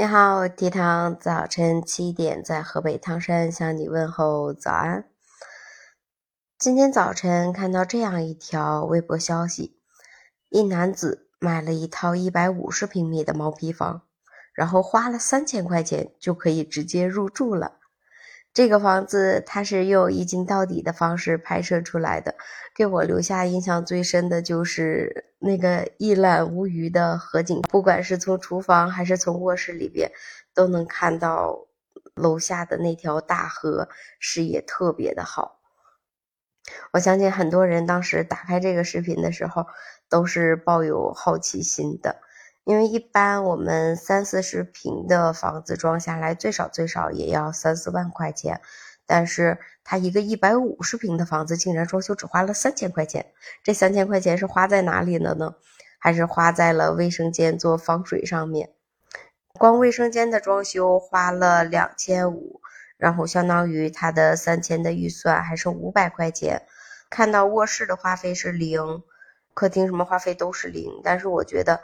你好，提糖，早晨七点在河北唐山向你问候早安。今天早晨看到这样一条微博消息：一男子买了一套一百五十平米的毛坯房，然后花了三千块钱就可以直接入住了。这个房子它是用一镜到底的方式拍摄出来的，给我留下印象最深的就是那个一览无余的河景，不管是从厨房还是从卧室里边，都能看到楼下的那条大河，视野特别的好。我相信很多人当时打开这个视频的时候，都是抱有好奇心的。因为一般我们三四十平的房子装下来，最少最少也要三四万块钱，但是他一个一百五十平的房子，竟然装修只花了三千块钱。这三千块钱是花在哪里了呢？还是花在了卫生间做防水上面？光卫生间的装修花了两千五，然后相当于他的三千的预算还剩五百块钱。看到卧室的花费是零，客厅什么花费都是零，但是我觉得。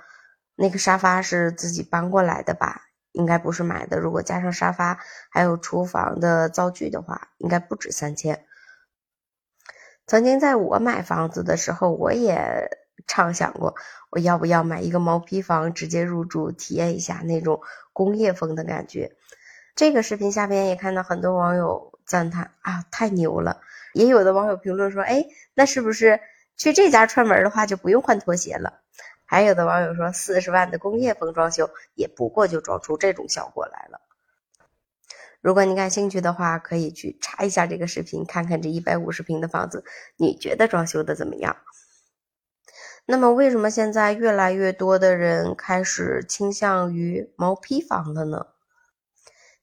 那个沙发是自己搬过来的吧？应该不是买的。如果加上沙发还有厨房的灶具的话，应该不止三千。曾经在我买房子的时候，我也畅想过，我要不要买一个毛坯房直接入住，体验一下那种工业风的感觉。这个视频下边也看到很多网友赞叹啊，太牛了！也有的网友评论说，哎，那是不是去这家串门的话就不用换拖鞋了？还有的网友说，四十万的工业风装修也不过就装出这种效果来了。如果你感兴趣的话，可以去查一下这个视频，看看这一百五十平的房子，你觉得装修的怎么样？那么，为什么现在越来越多的人开始倾向于毛坯房了呢？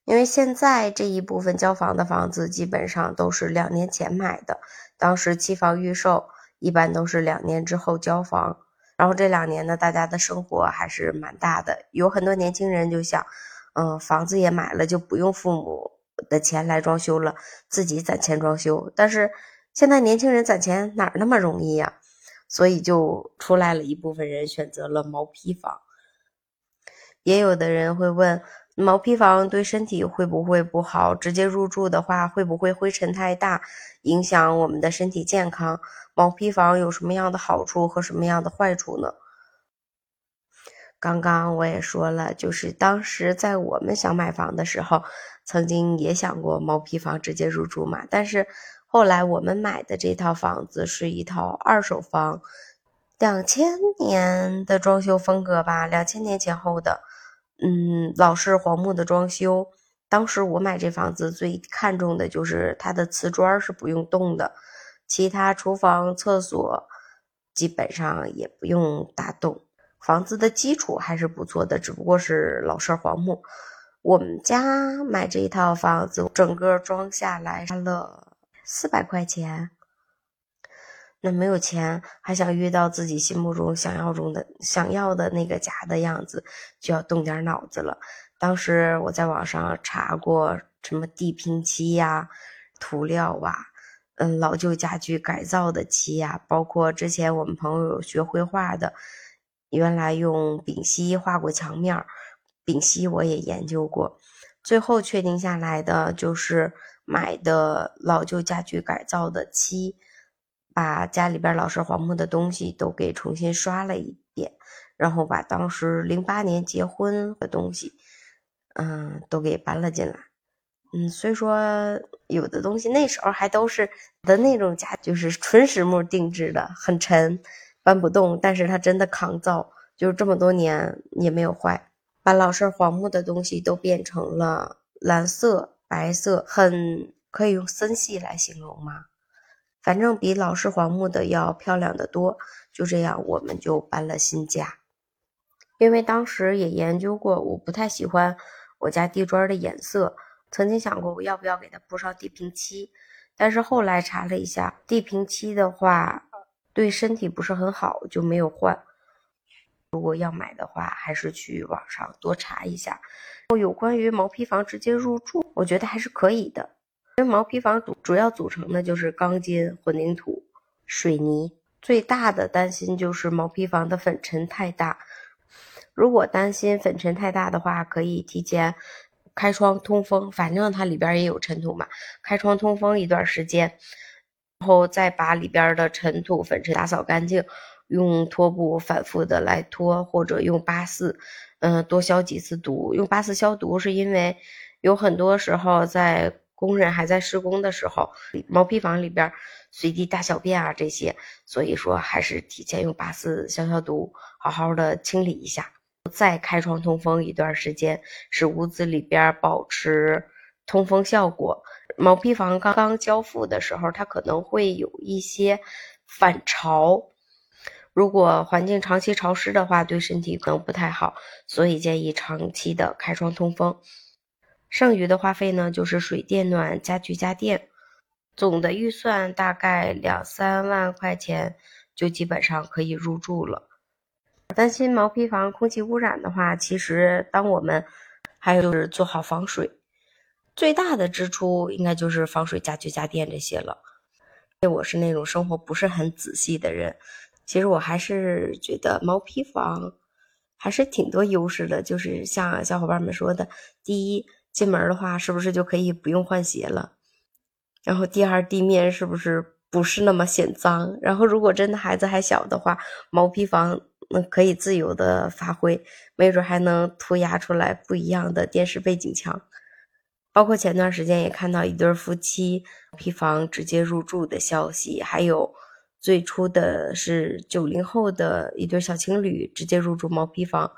因为现在这一部分交房的房子基本上都是两年前买的，当时期房预售，一般都是两年之后交房。然后这两年呢，大家的生活还是蛮大的，有很多年轻人就想，嗯，房子也买了，就不用父母的钱来装修了，自己攒钱装修。但是现在年轻人攒钱哪那么容易呀？所以就出来了一部分人选择了毛坯房。也有的人会问，毛坯房对身体会不会不好？直接入住的话，会不会灰尘太大，影响我们的身体健康？毛坯房有什么样的好处和什么样的坏处呢？刚刚我也说了，就是当时在我们想买房的时候，曾经也想过毛坯房直接入住嘛。但是后来我们买的这套房子是一套二手房，两千年的装修风格吧，两千年前后的，嗯，老式黄木的装修。当时我买这房子最看重的就是它的瓷砖是不用动的。其他厨房、厕所基本上也不用打洞，房子的基础还是不错的，只不过是老式黄木。我们家买这一套房子，整个装下来花了四百块钱。那没有钱，还想遇到自己心目中想要中的、想要的那个家的样子，就要动点脑子了。当时我在网上查过什么地平漆呀、涂料啊。嗯，老旧家具改造的漆呀，包括之前我们朋友学绘画的，原来用丙烯画过墙面，丙烯我也研究过，最后确定下来的就是买的老旧家具改造的漆，把家里边老式黄木的东西都给重新刷了一遍，然后把当时零八年结婚的东西，嗯，都给搬了进来。嗯，所以说有的东西那时候还都是的那种家，就是纯实木定制的，很沉，搬不动，但是它真的抗造，就是这么多年也没有坏。把老式黄木的东西都变成了蓝色、白色，很可以用森系来形容吗？反正比老式黄木的要漂亮的多。就这样，我们就搬了新家。因为当时也研究过，我不太喜欢我家地砖的颜色。曾经想过我要不要给它铺上地平漆，但是后来查了一下，地平漆的话对身体不是很好，就没有换。如果要买的话，还是去网上多查一下。有关于毛坯房直接入住，我觉得还是可以的。因为毛坯房主主要组成的就是钢筋、混凝土、水泥。最大的担心就是毛坯房的粉尘太大。如果担心粉尘太大的话，可以提前开窗通风，反正它里边也有尘土嘛，开窗通风一段时间，然后再把里边的尘土粉尘打扫干净，用拖布反复的来拖，或者用八四，嗯，多消几次毒。用八四消毒是因为有很多时候在工人还在施工的时候，毛坯房里边随地大小便啊这些，所以说还是提前用八四消消毒，好好的清理一下。再开窗通风一段时间，使屋子里边保持通风效果。毛坯房刚刚交付的时候，它可能会有一些反潮，如果环境长期潮湿的话，对身体可能不太好，所以建议长期的开窗通风。剩余的花费呢，就是水电暖、家具家电，总的预算大概两三万块钱，就基本上可以入住了。担心毛坯房空气污染的话，其实当我们还有就是做好防水，最大的支出应该就是防水家具家电这些了。因为我是那种生活不是很仔细的人，其实我还是觉得毛坯房还是挺多优势的。就是像小伙伴们说的，第一，进门的话是不是就可以不用换鞋了？然后第二，地面是不是不是那么显脏？然后如果真的孩子还小的话，毛坯房。那可以自由的发挥，没准还能涂鸦出来不一样的电视背景墙。包括前段时间也看到一对夫妻皮房直接入住的消息，还有最初的是九零后的一对小情侣直接入住毛坯房。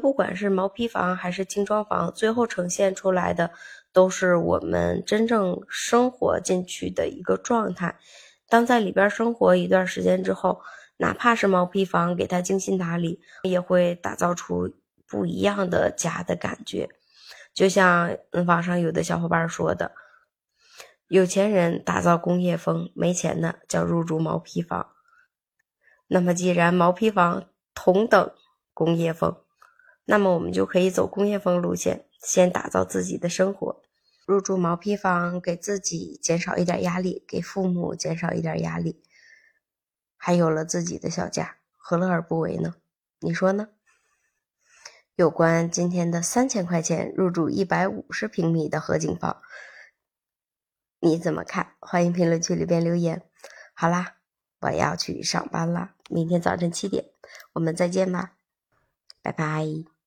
不管是毛坯房还是精装房，最后呈现出来的都是我们真正生活进去的一个状态。当在里边生活一段时间之后。哪怕是毛坯房，给它精心打理，也会打造出不一样的家的感觉。就像网上有的小伙伴说的：“有钱人打造工业风，没钱的叫入住毛坯房。”那么，既然毛坯房同等工业风，那么我们就可以走工业风路线，先打造自己的生活。入住毛坯房，给自己减少一点压力，给父母减少一点压力。还有了自己的小家，何乐而不为呢？你说呢？有关今天的三千块钱入住一百五十平米的合景房，你怎么看？欢迎评论区里边留言。好啦，我要去上班啦，明天早晨七点，我们再见吧，拜拜。